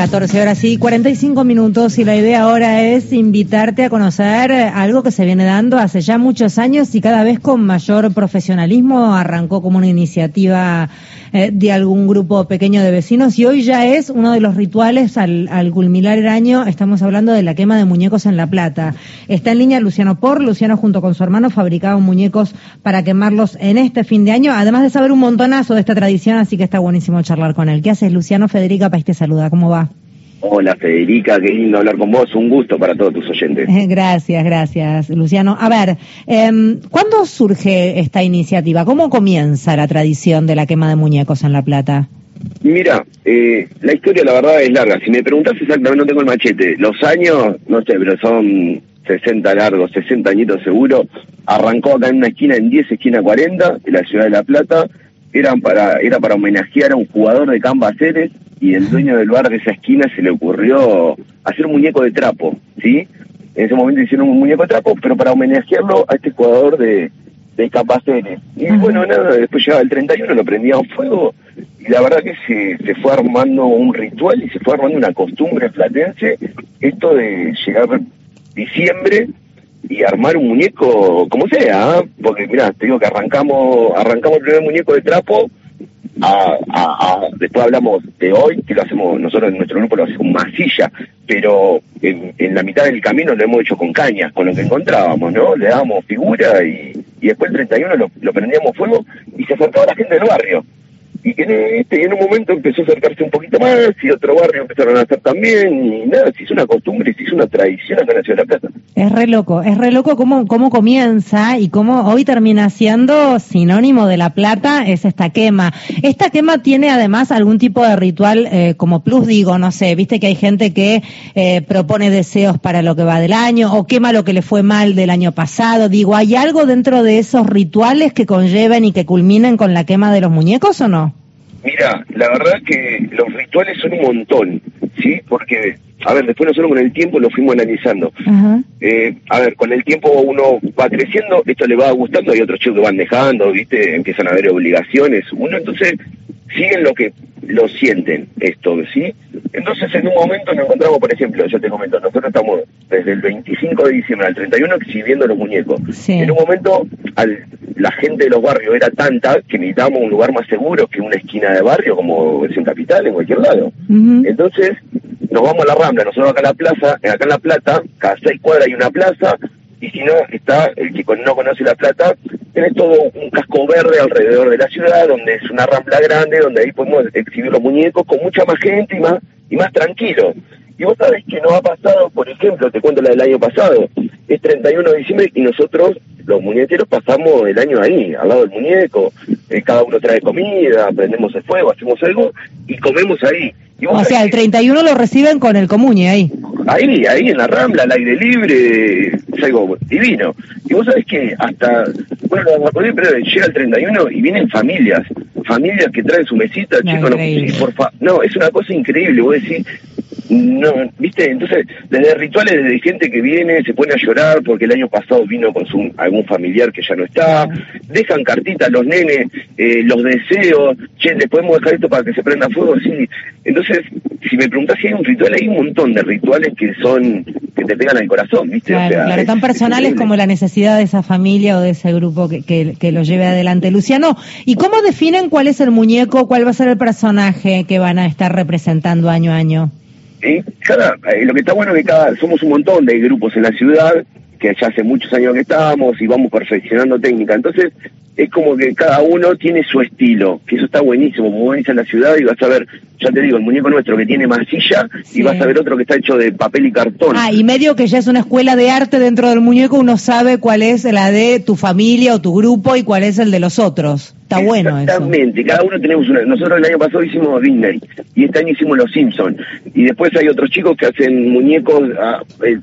14 horas y 45 minutos y la idea ahora es invitarte a conocer algo que se viene dando hace ya muchos años y cada vez con mayor profesionalismo. Arrancó como una iniciativa eh, de algún grupo pequeño de vecinos y hoy ya es uno de los rituales al, al, culminar el año. Estamos hablando de la quema de muñecos en La Plata. Está en línea Luciano Por. Luciano junto con su hermano fabricaban muñecos para quemarlos en este fin de año, además de saber un montonazo de esta tradición, así que está buenísimo charlar con él. ¿Qué haces, Luciano? Federica País te saluda. ¿Cómo va? Hola Federica, qué lindo hablar con vos, un gusto para todos tus oyentes. Gracias, gracias Luciano. A ver, eh, ¿cuándo surge esta iniciativa? ¿Cómo comienza la tradición de la quema de muñecos en La Plata? Mira, eh, la historia la verdad es larga. Si me preguntás exactamente, no tengo el machete. Los años, no sé, pero son 60 largos, 60 añitos seguro. Arrancó acá en una esquina, en 10, esquina 40, de la ciudad de La Plata. Eran para, era para homenajear a un jugador de Cambaceres y el dueño del bar de esa esquina se le ocurrió hacer un muñeco de trapo, ¿sí? En ese momento hicieron un muñeco de trapo, pero para homenajearlo a este jugador de, de Capaceres. Y bueno, nada, después llegaba el 31, lo prendían fuego, y la verdad que se, se fue armando un ritual y se fue armando una costumbre platense, esto de llegar diciembre y armar un muñeco como sea, ¿ah? porque mira, te digo que arrancamos, arrancamos el primer muñeco de trapo, a, a, después hablamos de hoy, que lo hacemos, nosotros en nuestro grupo lo hacemos con masilla, pero en, en, la mitad del camino lo hemos hecho con cañas, con lo que encontrábamos, ¿no? Le dábamos figura y, y después el 31 lo, lo prendíamos fuego y se acercaba la gente del barrio y en, este, en un momento empezó a acercarse un poquito más y otro barrio empezaron a hacer también y nada, se hizo una costumbre, se hizo una tradición acá en la ciudad de La Plata. Es re loco, es re loco cómo, cómo comienza y cómo hoy termina siendo sinónimo de La Plata es esta quema. Esta quema tiene además algún tipo de ritual eh, como plus, digo, no sé, viste que hay gente que eh, propone deseos para lo que va del año o quema lo que le fue mal del año pasado, digo, ¿hay algo dentro de esos rituales que conlleven y que culminen con la quema de los muñecos o no? Mira, la verdad que los rituales son un montón, ¿sí? Porque, a ver, después nosotros con el tiempo lo fuimos analizando. Eh, a ver, con el tiempo uno va creciendo, esto le va gustando, hay otros chicos que van dejando, ¿viste? Empiezan a haber obligaciones. Uno entonces siguen lo que lo sienten esto, ¿sí? Entonces en un momento nos encontramos, por ejemplo, yo te comento, nosotros estamos desde el 25 de diciembre al 31 exhibiendo los muñecos. En un momento al, la gente de los barrios era tanta que necesitábamos un lugar más seguro que una esquina de barrio como es en Capital, en cualquier lado. Entonces nos vamos a la Rambla, nosotros acá en la plaza, acá en La Plata, cada seis cuadras hay una plaza, y si no, está el que no conoce La Plata, tenés todo un casco verde alrededor de la ciudad, donde es una rambla grande, donde ahí podemos exhibir los muñecos con mucha más gente y más, y más tranquilo. Y vos sabés que nos ha pasado, por ejemplo, te cuento la del año pasado, es 31 de diciembre y nosotros, los muñequeros, pasamos el año ahí, al lado del muñeco, eh, cada uno trae comida, prendemos el fuego, hacemos algo y comemos ahí. o sea, el 31 lo reciben con el comuñe ahí. Ahí, ahí en la Rambla, al aire libre, es algo divino. Y vos sabés que hasta, bueno, pero llega el 31 y vienen familias, familias que traen su mesita, chicos, no, por fa no, es una cosa increíble, vos decís, no, viste, entonces desde rituales desde gente que viene se pone a llorar porque el año pasado vino con su, algún familiar que ya no está, dejan cartitas los nenes, eh, los deseos, che, le podemos dejar esto para que se prenda fuego, sí. Entonces, si me preguntás si hay un ritual, hay un montón de rituales que son, que te pegan al corazón, viste. Claro, claro tan personales como la necesidad de esa familia o de ese grupo que, que, que lo lleve adelante. Luciano, ¿y cómo definen cuál es el muñeco, cuál va a ser el personaje que van a estar representando año a año? Cada, eh, lo que está bueno es que cada, somos un montón de grupos en la ciudad, que ya hace muchos años que estamos y vamos perfeccionando técnica. Entonces, es como que cada uno tiene su estilo, que eso está buenísimo, como venís en la ciudad y vas a ver, ya te digo, el muñeco nuestro que tiene masilla y vas a ver otro que está hecho de papel y cartón. Ah, y medio que ya es una escuela de arte dentro del muñeco, uno sabe cuál es la de tu familia o tu grupo y cuál es el de los otros. Está bueno Exactamente, cada uno tenemos una. Nosotros el año pasado hicimos Disney y este año hicimos Los Simpsons. Y después hay otros chicos que hacen muñecos, ah, eh,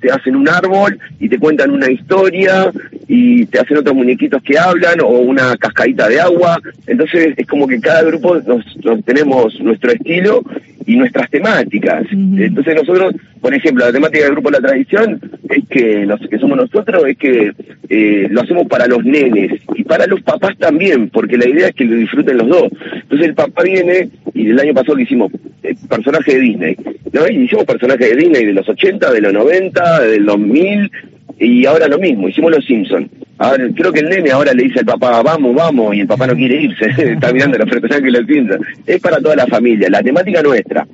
te, hacen un árbol y te cuentan una historia y te hacen otros muñequitos que hablan o una cascadita de agua. Entonces es como que cada grupo nos, tenemos nuestro estilo y nuestras temáticas. Entonces nosotros, por ejemplo, la temática del grupo La Tradición es que, los, que somos nosotros, es que eh, lo hacemos para los nenes y para los papás también, porque la idea es que lo disfruten los dos. Entonces el papá viene y el año pasado que hicimos eh, personajes de Disney. ¿no? Y hicimos personajes de Disney de los 80, de los 90, del 2000 y ahora lo mismo, hicimos los Simpsons. Ahora, creo que el nene ahora le dice al papá, vamos, vamos, y el papá no quiere irse, está mirando los personajes que los Simpsons. Es para toda la familia, la temática nuestra.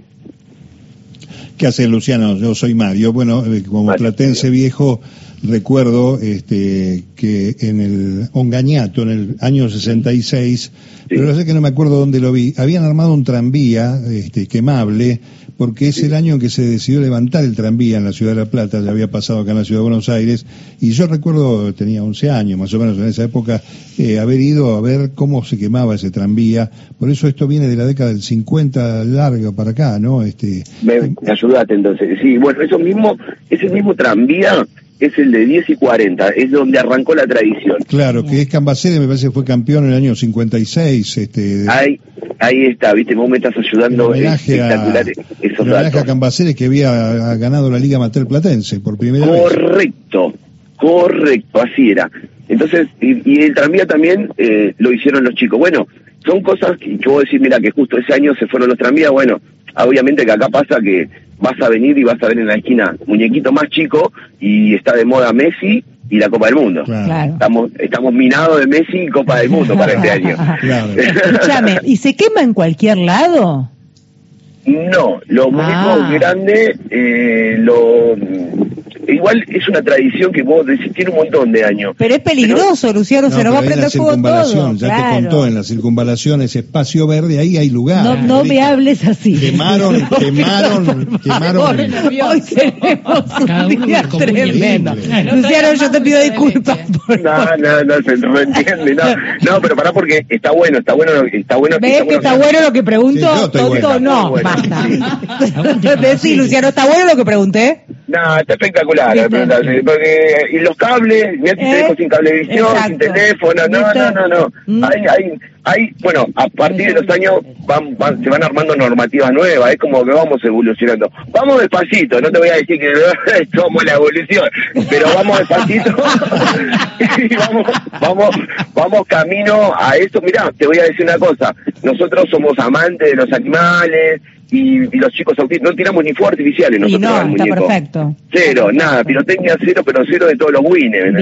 ¿Qué hace Luciano? Yo soy Mario. Bueno, eh, como platense viejo, recuerdo este, que en el Ongañato, en el año 66, pero no sé que no me acuerdo dónde lo vi, habían armado un tranvía este, quemable, porque es el año en que se decidió levantar el tranvía en la ciudad de La Plata, ya había pasado acá en la ciudad de Buenos Aires, y yo recuerdo, tenía 11 años más o menos en esa época, eh, haber ido a ver cómo se quemaba ese tranvía, por eso esto viene de la década del 50 largo para acá, ¿no? Este, me, entonces, sí, bueno, eso mismo, ese mismo tranvía es el de 10 y 40, es donde arrancó la tradición. Claro, que es Cambacere, me parece que fue campeón en el año 56. Este, ahí, ahí está, viste, vos me estás ayudando espectacular a, esos homenaje a Cambacere que había ganado la Liga Mater Platense por primera vez. Correcto, correcto, así era. Entonces, y, el tranvía también eh, lo hicieron los chicos. Bueno, son cosas que yo voy a decir, mira, que justo ese año se fueron los tranvías, bueno, obviamente que acá pasa que vas a venir y vas a ver en la esquina muñequito más chico y está de moda Messi y la Copa del Mundo. Estamos estamos minados de Messi y Copa del Mundo para este año. Escúchame, ¿y se quema en cualquier lado? No, los muñecos ah. grandes, eh, lo, igual es una tradición que vos decís, tiene un montón de años. Pero es peligroso, Luciano, se nos va a prender fuego todo. Ya te contó, en la circunvalación, ese espacio verde, ahí hay lugar. No, no me hables así. Quemaron, quemaron, quemaron. Hoy tenemos un día tremendo. Luciano, yo te pido disculpas. Por no, no, no, se entiende, no. No, pero pará porque está bueno, está bueno, está bueno. ¿Ves que está bueno lo que pregunto? Tonto, no, basta. Decí, Luciano, ¿está bueno lo que pregunté? No, está espectacular. Porque, y los cables, mira si te dejo sin cablevisión, sin teléfono, no, no, no, no. Mm. Hay, hay, hay, bueno, a partir de los años van, van, se van armando normativas nuevas, es como que vamos evolucionando. Vamos despacito, no te voy a decir que somos la evolución, pero vamos despacito y vamos, vamos, vamos camino a eso. Mirá, te voy a decir una cosa, nosotros somos amantes de los animales, y, los chicos autistas, no tiramos ni fuegos artificiales nosotros no, está perfecto. Cero, nada, pirotecnia cero, pero cero de todos los winners,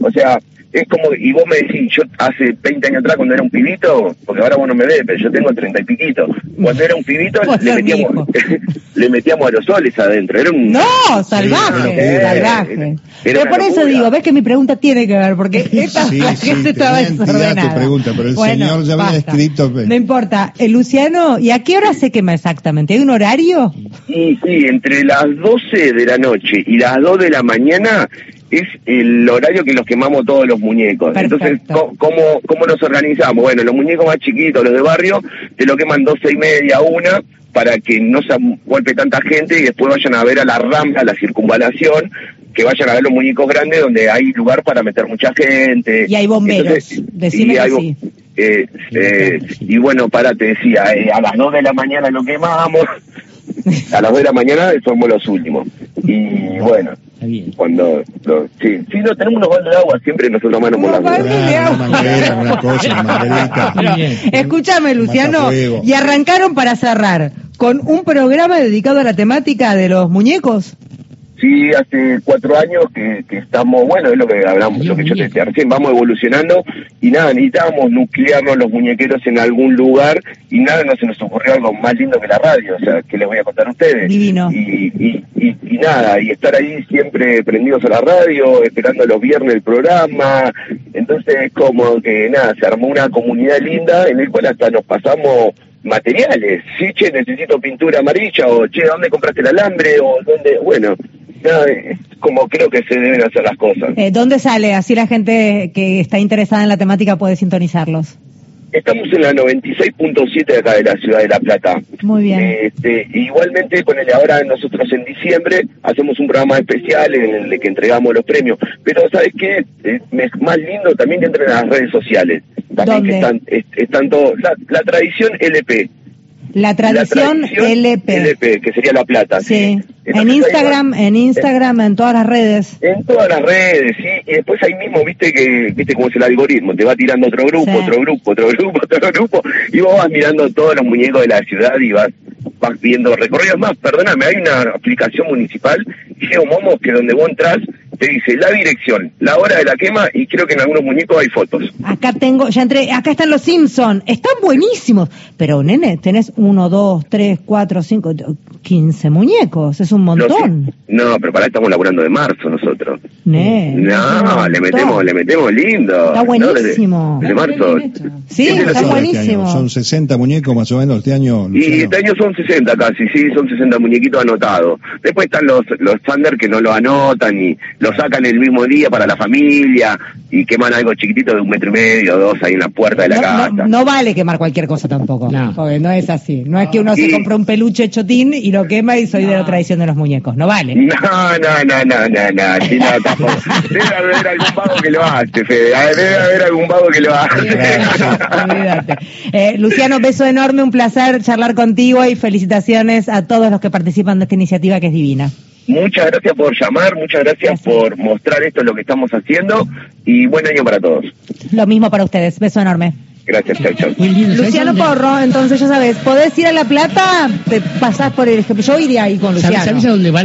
O sea, es como, y vos me decís, yo hace 20 años atrás cuando era un pibito, porque ahora vos no me ves, pero yo tengo 30 y piquito, cuando era un pibito le metíamos, le metíamos aerosoles adentro, era un... No, salvaje, salvaje. pero por eso digo, ves que mi pregunta tiene que ver, porque esta sí, la gente estaba desordenada. pregunta, pero el señor ya había escrito... Pues. No importa, el Luciano, ¿y a qué hora se quema exactamente? ¿Hay un horario? Sí, sí, entre las 12 de la noche y las 2 de la mañana es el horario que los quemamos todos los muñecos. Entonces, ¿cómo, ¿cómo nos organizamos? Bueno, los muñecos más chiquitos, los de barrio, te lo queman doce y media, una, para que no se golpe tanta gente y después vayan a ver a la rampa, a la circunvalación, que vayan a ver los muñecos grandes donde hay lugar para meter mucha gente. Y hay bomberos, decime y, eh, eh, y bueno, para, te decía, eh, a las dos de la mañana lo quemamos, a las dos de la mañana somos los últimos. Y bueno, cuando lo, sí, sí, no tenemos unos baldes de agua siempre nosotros manos por la Escúchame, Luciano, y arrancaron para cerrar con un programa dedicado a la temática de los muñecos. Sí, hace cuatro años que, que estamos, bueno, es lo que hablamos, lo que yo te decía recién, vamos evolucionando y nada, necesitábamos nuclearnos los muñequeros en algún lugar y nada, no se nos ocurrió algo más lindo que la radio, o sea, que les voy a contar a ustedes. Divino. Y, y, y, nada, y estar ahí siempre prendidos a la radio, esperando los viernes el programa, entonces como que nada, se armó una comunidad linda en el cual hasta nos pasamos materiales, sí, che, necesito pintura amarilla, o che, ¿dónde compraste el alambre? O dónde, bueno, como creo que se deben hacer las cosas. Eh, ¿Dónde sale? Así la gente que está interesada en la temática puede sintonizarlos. Estamos en la 96.7 de acá de la ciudad de La Plata. Muy bien. Este, igualmente, con el ahora nosotros en diciembre hacemos un programa especial en el que entregamos los premios. Pero, ¿sabes qué? Es más lindo también que entren a las redes sociales. También que están, están todo, la tradición LP la tradición, LP. LP, que sería La Plata. Sí. En Instagram, en Instagram, en todas las redes. En todas las redes, sí. Y después ahí mismo, viste que, viste cómo es el algoritmo. Te va tirando otro grupo, otro grupo, otro grupo, otro grupo. Y vos vas mirando todos los muñecos de la ciudad y vas vas viendo recorridos más. Perdóname, hay una aplicación municipal, Geomomo, que donde vos entras te dice la dirección, la hora de la quema y creo que en algunos muñecos hay fotos. Acá tengo, ya entré, acá están los Simpson, están buenísimos. Pero nene, tenés uno, dos, tres, cuatro, cinco, quince muñecos, es un montón. No, pero para estamos laburando de marzo nosotros. No, le metemos, le metemos lindo. Está buenísimo. de, marzo. Sí, está buenísimo. Son 60 muñecos más o menos este año. Y este año son 60 casi, sí, son 60 muñequitos anotados. Después están los los Thunder que no lo anotan y lo sacan el mismo día para la familia y queman algo chiquitito de un metro y medio, dos ahí en la puerta de la casa. No, vale quemar cualquier cosa tampoco, no. no es así. No es que uno se compra un peluche chotín y lo quema y soy de la tradición de los muñecos, no vale. No, no, no, no, no, no, sí, no Debe haber algún vago que lo hace, Fede, debe haber algún vago que lo hace. Olvídate. Eh, Luciano, beso enorme, un placer charlar contigo y felicitaciones a todos los que participan de esta iniciativa que es divina. Muchas gracias por llamar, muchas gracias, por mostrar esto, lo que estamos haciendo y buen año para todos. Lo mismo para ustedes, beso enorme. Gracias, chao, chao. Luciano Porro, entonces ya sabes, podés ir a La Plata, te pasás por el... Yo iría ahí con Luciano. ¿Sabes a dónde va